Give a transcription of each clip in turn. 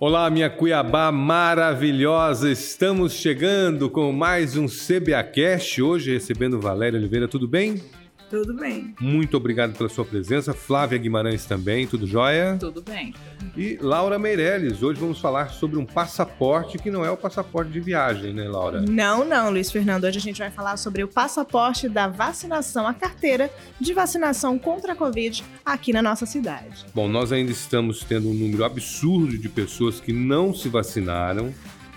Olá, minha Cuiabá maravilhosa! Estamos chegando com mais um CBA Cash. Hoje recebendo Valéria Oliveira, tudo bem? Tudo bem. Muito obrigado pela sua presença. Flávia Guimarães também, tudo jóia? Tudo bem. E Laura Meirelles, hoje vamos falar sobre um passaporte que não é o passaporte de viagem, né, Laura? Não, não, Luiz Fernando. Hoje a gente vai falar sobre o passaporte da vacinação, a carteira de vacinação contra a Covid aqui na nossa cidade. Bom, nós ainda estamos tendo um número absurdo de pessoas que não se vacinaram,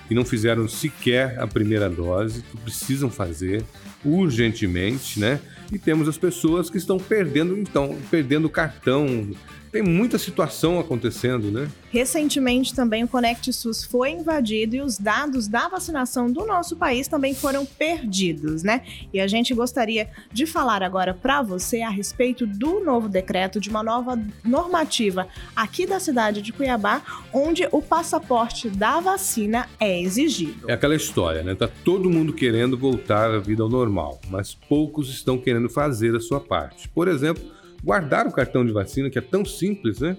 que não fizeram sequer a primeira dose, que precisam fazer urgentemente, né? E temos as pessoas que estão perdendo, então, perdendo cartão, tem muita situação acontecendo, né? Recentemente também o Conect SUS foi invadido e os dados da vacinação do nosso país também foram perdidos, né? E a gente gostaria de falar agora para você a respeito do novo decreto de uma nova normativa aqui da cidade de Cuiabá, onde o passaporte da vacina é exigido. É aquela história, né? Tá todo mundo querendo voltar à vida ao normal, mas poucos estão querendo fazer a sua parte. Por exemplo, guardar o cartão de vacina, que é tão simples, né?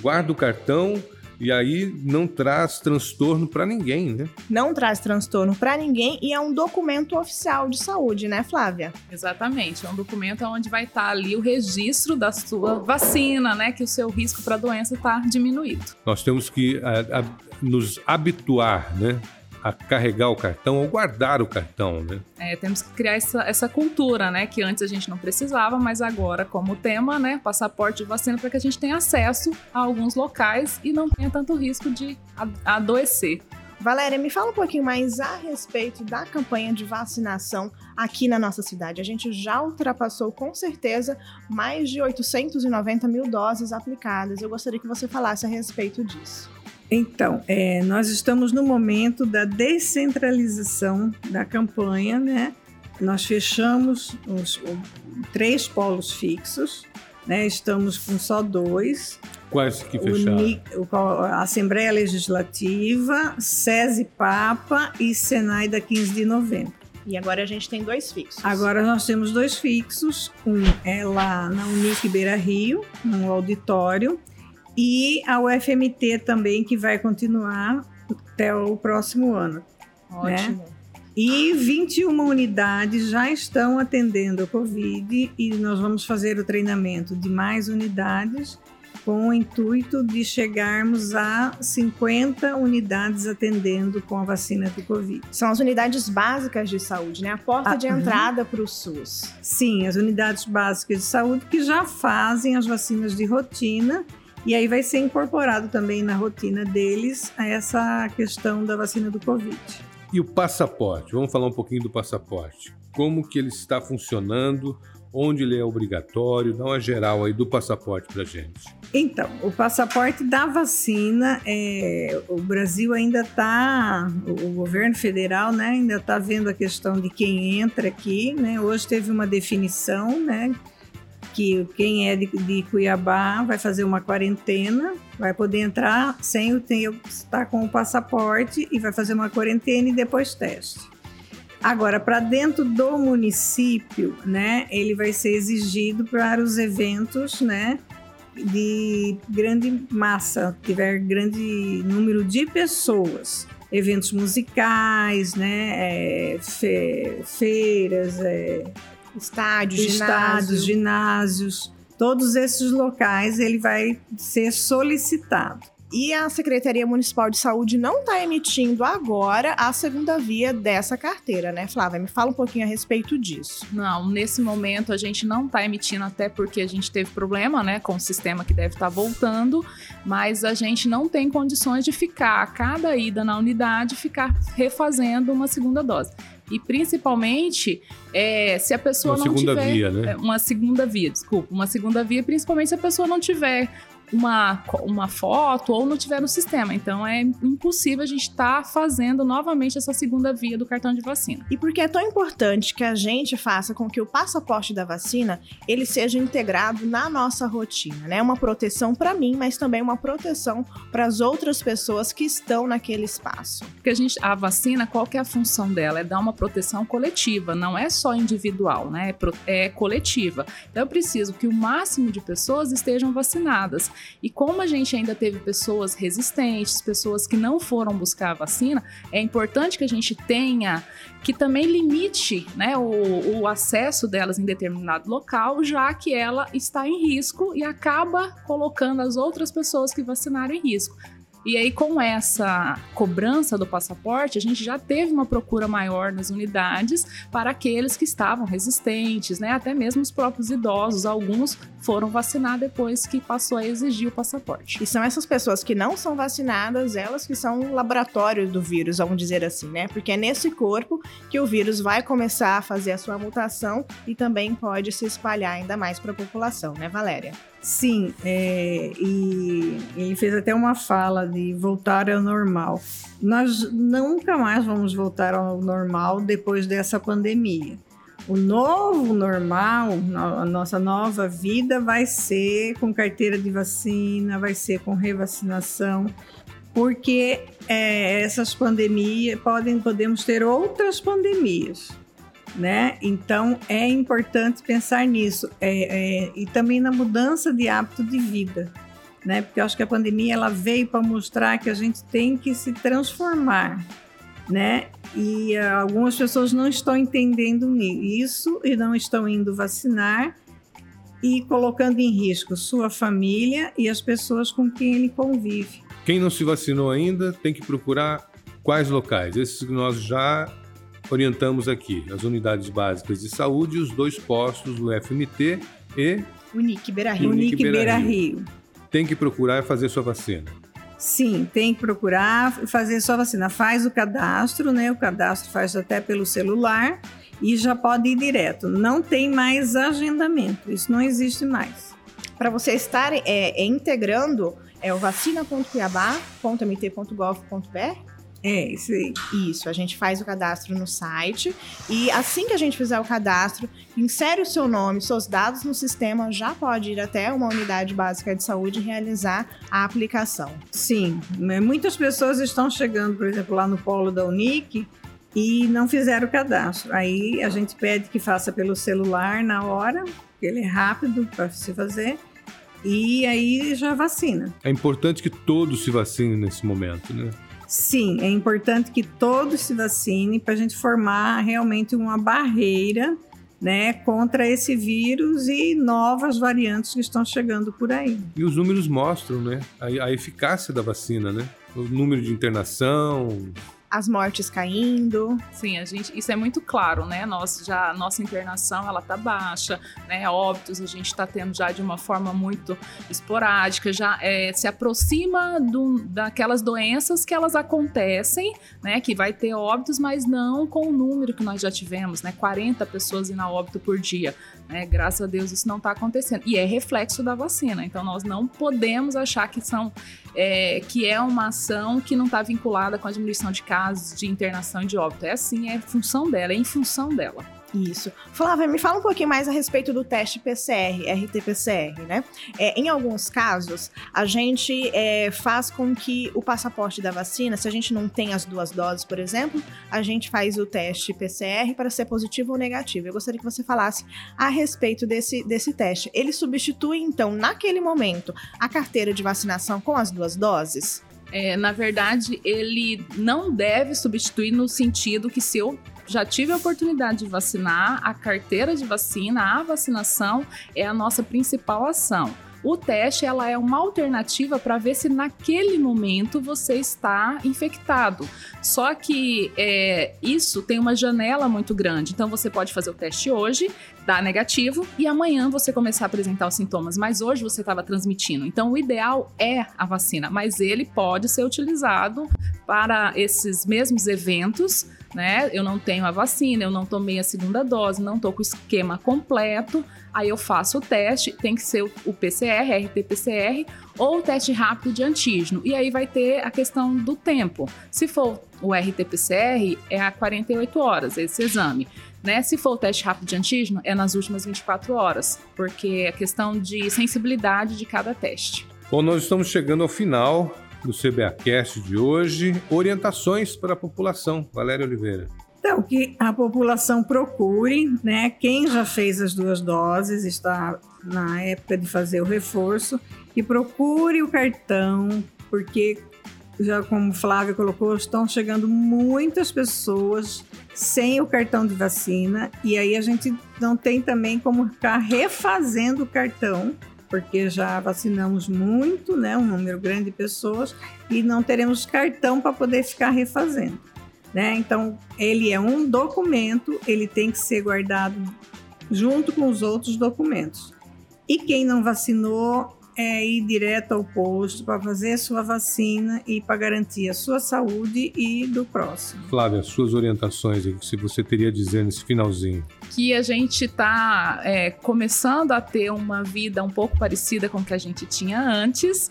Guarda o cartão e aí não traz transtorno para ninguém, né? Não traz transtorno para ninguém e é um documento oficial de saúde, né, Flávia? Exatamente, é um documento onde vai estar tá ali o registro da sua vacina, né, que o seu risco para a doença está diminuído. Nós temos que a, a, nos habituar, né, a carregar o cartão ou guardar o cartão, né? É, temos que criar essa, essa cultura, né? Que antes a gente não precisava, mas agora, como tema, né? Passaporte de vacina para que a gente tenha acesso a alguns locais e não tenha tanto risco de adoecer. Valéria, me fala um pouquinho mais a respeito da campanha de vacinação aqui na nossa cidade. A gente já ultrapassou com certeza mais de 890 mil doses aplicadas. Eu gostaria que você falasse a respeito disso. Então, é, nós estamos no momento da descentralização da campanha, né? Nós fechamos os, os três polos fixos, né? Estamos com só dois. Quais que fecharam? O, a Assembleia Legislativa, SESI Papa e Senai da 15 de novembro. E agora a gente tem dois fixos. Agora nós temos dois fixos. Um é lá na Unic Beira Rio, no auditório, e a UFMT também, que vai continuar até o próximo ano. Ótimo. Né? E 21 unidades já estão atendendo a Covid e nós vamos fazer o treinamento de mais unidades com o intuito de chegarmos a 50 unidades atendendo com a vacina do Covid. São as unidades básicas de saúde, né? A porta ah, de entrada para o SUS. Sim, as unidades básicas de saúde que já fazem as vacinas de rotina e aí vai ser incorporado também na rotina deles essa questão da vacina do Covid. E o passaporte? Vamos falar um pouquinho do passaporte. Como que ele está funcionando? Onde ele é obrigatório? Dá uma geral aí do passaporte para gente. Então, o passaporte da vacina, é, o Brasil ainda está, o governo federal, né, ainda está vendo a questão de quem entra aqui, né? Hoje teve uma definição, né, que quem é de, de, Cuiabá vai fazer uma quarentena, vai poder entrar sem o tempo estar com o passaporte e vai fazer uma quarentena e depois teste. Agora, para dentro do município, né, ele vai ser exigido para os eventos, né, de grande massa, tiver grande número de pessoas, eventos musicais, né, é, fe, feiras, é, estádios, estádios, ginásios, todos esses locais ele vai ser solicitado. E a Secretaria Municipal de Saúde não está emitindo agora a segunda via dessa carteira, né, Flávia? Me fala um pouquinho a respeito disso. Não, nesse momento a gente não está emitindo, até porque a gente teve problema, né, com o sistema que deve estar tá voltando, mas a gente não tem condições de ficar a cada ida na unidade ficar refazendo uma segunda dose. E principalmente é, se a pessoa uma não tiver. Segunda via, né? É, uma segunda via, desculpa. Uma segunda via, principalmente se a pessoa não tiver uma, uma foto ou não tiver no sistema. Então é impossível a gente estar tá fazendo novamente essa segunda via do cartão de vacina. E porque é tão importante que a gente faça com que o passaporte da vacina ele seja integrado na nossa rotina, né? Uma proteção para mim, mas também uma proteção para as outras pessoas que estão naquele espaço. Porque a gente a vacina, qual que é a função dela? É dar uma proteção coletiva, não é só individual, né? É, é coletiva. Então eu preciso que o máximo de pessoas estejam vacinadas. E como a gente ainda teve pessoas resistentes, pessoas que não foram buscar a vacina, é importante que a gente tenha que também limite né, o, o acesso delas em determinado local, já que ela está em risco e acaba colocando as outras pessoas que vacinaram em risco. E aí, com essa cobrança do passaporte, a gente já teve uma procura maior nas unidades para aqueles que estavam resistentes, né? Até mesmo os próprios idosos, alguns foram vacinar depois que passou a exigir o passaporte. E são essas pessoas que não são vacinadas, elas que são laboratórios do vírus, vamos dizer assim, né? Porque é nesse corpo que o vírus vai começar a fazer a sua mutação e também pode se espalhar ainda mais para a população, né, Valéria? Sim, é, e ele fez até uma fala de voltar ao normal. Nós nunca mais vamos voltar ao normal depois dessa pandemia. O novo normal, a nossa nova vida vai ser com carteira de vacina, vai ser com revacinação, porque é, essas pandemias podem podemos ter outras pandemias né? Então é importante pensar nisso é, é, e também na mudança de hábito de vida, né? Porque eu acho que a pandemia ela veio para mostrar que a gente tem que se transformar, né? E uh, algumas pessoas não estão entendendo isso e não estão indo vacinar e colocando em risco sua família e as pessoas com quem ele convive. Quem não se vacinou ainda tem que procurar quais locais? Esses que nós já orientamos aqui as unidades básicas de saúde e os dois postos do FMT e Unique Beira Rio. Unique Beira Rio. Tem que procurar fazer sua vacina. Sim, tem que procurar fazer sua vacina. Faz o cadastro, né? O cadastro faz até pelo celular e já pode ir direto. Não tem mais agendamento, isso não existe mais. Para você estar é, é, integrando, é o vacina.cuiabá.mt.gov.br é, isso aí. Isso, a gente faz o cadastro no site e assim que a gente fizer o cadastro, insere o seu nome, seus dados no sistema, já pode ir até uma unidade básica de saúde e realizar a aplicação. Sim, né, muitas pessoas estão chegando, por exemplo, lá no polo da Unic e não fizeram o cadastro. Aí a gente pede que faça pelo celular na hora, porque ele é rápido para se fazer. E aí já vacina. É importante que todos se vacinem nesse momento, né? Sim, é importante que todos se vacinem para a gente formar realmente uma barreira né, contra esse vírus e novas variantes que estão chegando por aí. E os números mostram né, a, a eficácia da vacina, né? O número de internação, as mortes caindo. Sim, a gente, isso é muito claro, né? Nós já nossa internação ela tá baixa, né? Óbitos a gente está tendo já de uma forma muito esporádica, já é, se aproxima do, daquelas doenças que elas acontecem, né? Que vai ter óbitos, mas não com o número que nós já tivemos, né? 40 pessoas indo a óbito por dia, né? Graças a Deus isso não está acontecendo e é reflexo da vacina. Então nós não podemos achar que são é, que é uma ação que não está vinculada com a diminuição de casos de internação e de óbito. É assim, é função dela, é em função dela. Isso. Flávia, me fala um pouquinho mais a respeito do teste PCR, RT-PCR, né? É, em alguns casos, a gente é, faz com que o passaporte da vacina, se a gente não tem as duas doses, por exemplo, a gente faz o teste PCR para ser positivo ou negativo. Eu gostaria que você falasse a respeito desse, desse teste. Ele substitui, então, naquele momento, a carteira de vacinação com as duas doses? É, na verdade, ele não deve substituir no sentido que se eu já tive a oportunidade de vacinar, a carteira de vacina, a vacinação é a nossa principal ação. O teste ela é uma alternativa para ver se naquele momento você está infectado. Só que é, isso tem uma janela muito grande. Então você pode fazer o teste hoje, dar negativo e amanhã você começar a apresentar os sintomas. Mas hoje você estava transmitindo. Então o ideal é a vacina, mas ele pode ser utilizado para esses mesmos eventos né? Eu não tenho a vacina, eu não tomei a segunda dose, não tô com o esquema completo. Aí eu faço o teste, tem que ser o PCR, RT-PCR ou o teste rápido de antígeno. E aí vai ter a questão do tempo. Se for o RT-PCR, é a 48 horas esse exame. Né? Se for o teste rápido de antígeno, é nas últimas 24 horas, porque é questão de sensibilidade de cada teste. Bom, nós estamos chegando ao final do CBAcast de hoje. Orientações para a população. Valéria Oliveira. Então, que a população procure, né? Quem já fez as duas doses está na época de fazer o reforço, que procure o cartão, porque já como Flávia colocou, estão chegando muitas pessoas sem o cartão de vacina e aí a gente não tem também como ficar refazendo o cartão, porque já vacinamos muito, né, um número grande de pessoas e não teremos cartão para poder ficar refazendo, né? Então, ele é um documento, ele tem que ser guardado junto com os outros documentos. E quem não vacinou é ir direto ao posto para fazer a sua vacina e para garantir a sua saúde e do próximo. Flávia, suas orientações, se você teria a dizer nesse finalzinho. Que a gente está é, começando a ter uma vida um pouco parecida com o que a gente tinha antes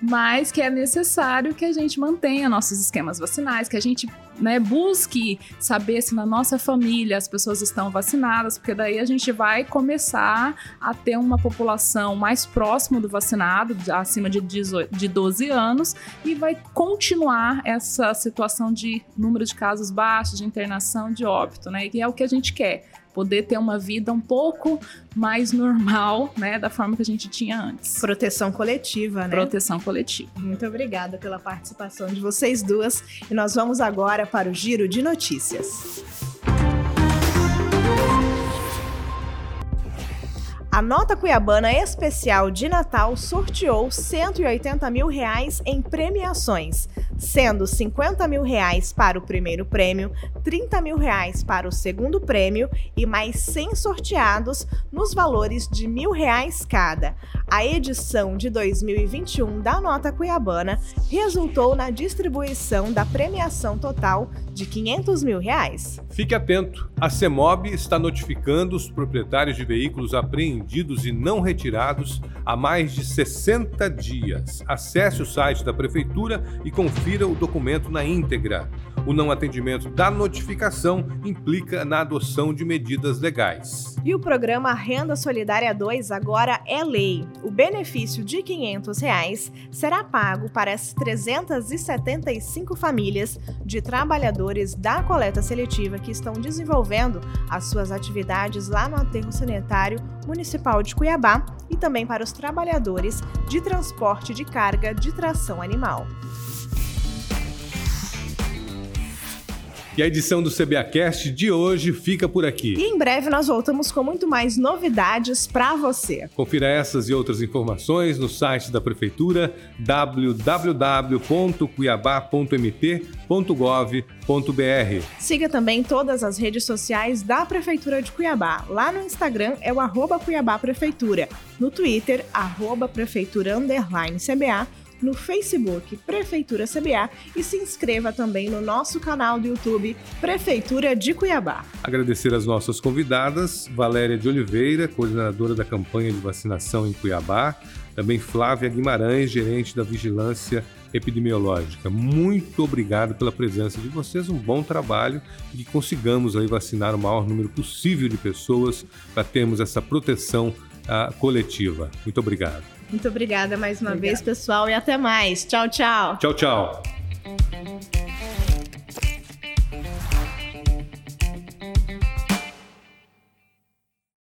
mas que é necessário que a gente mantenha nossos esquemas vacinais, que a gente né, busque saber se na nossa família as pessoas estão vacinadas, porque daí a gente vai começar a ter uma população mais próxima do vacinado, acima de, 18, de 12 anos, e vai continuar essa situação de número de casos baixos, de internação, de óbito, né? Que é o que a gente quer poder ter uma vida um pouco mais normal, né, da forma que a gente tinha antes. Proteção coletiva, né? Proteção coletiva. Muito obrigada pela participação de vocês duas e nós vamos agora para o giro de notícias. A Nota Cuiabana Especial de Natal sorteou 180 mil reais em premiações, sendo 50 mil reais para o primeiro prêmio, 30 mil reais para o segundo prêmio e mais 100 sorteados nos valores de mil reais cada. A edição de 2021 da Nota Cuiabana resultou na distribuição da premiação total de 500 mil reais. Fique atento, a CEMOB está notificando os proprietários de veículos apreendidos apreendidos e não retirados há mais de 60 dias. Acesse o site da Prefeitura e confira o documento na íntegra. O não atendimento da notificação implica na adoção de medidas legais. E o programa Renda Solidária 2 agora é lei. O benefício de 500 reais será pago para as 375 famílias de trabalhadores da coleta seletiva que estão desenvolvendo as suas atividades lá no aterro sanitário municipal de Cuiabá e também para os trabalhadores de transporte de carga de tração animal. E a edição do CBAcast de hoje fica por aqui. E em breve nós voltamos com muito mais novidades para você. Confira essas e outras informações no site da Prefeitura www.cuiabá.mt.gov.br. Siga também todas as redes sociais da Prefeitura de Cuiabá. Lá no Instagram é o arroba Cuiabá Prefeitura. No Twitter, arroba Prefeitura CBA no Facebook Prefeitura CBA e se inscreva também no nosso canal do YouTube Prefeitura de Cuiabá. Agradecer as nossas convidadas, Valéria de Oliveira, coordenadora da campanha de vacinação em Cuiabá, também Flávia Guimarães, gerente da Vigilância Epidemiológica. Muito obrigado pela presença de vocês, um bom trabalho e que consigamos aí vacinar o maior número possível de pessoas para termos essa proteção uh, coletiva. Muito obrigado. Muito obrigada mais uma obrigada. vez, pessoal, e até mais. Tchau, tchau. Tchau, tchau.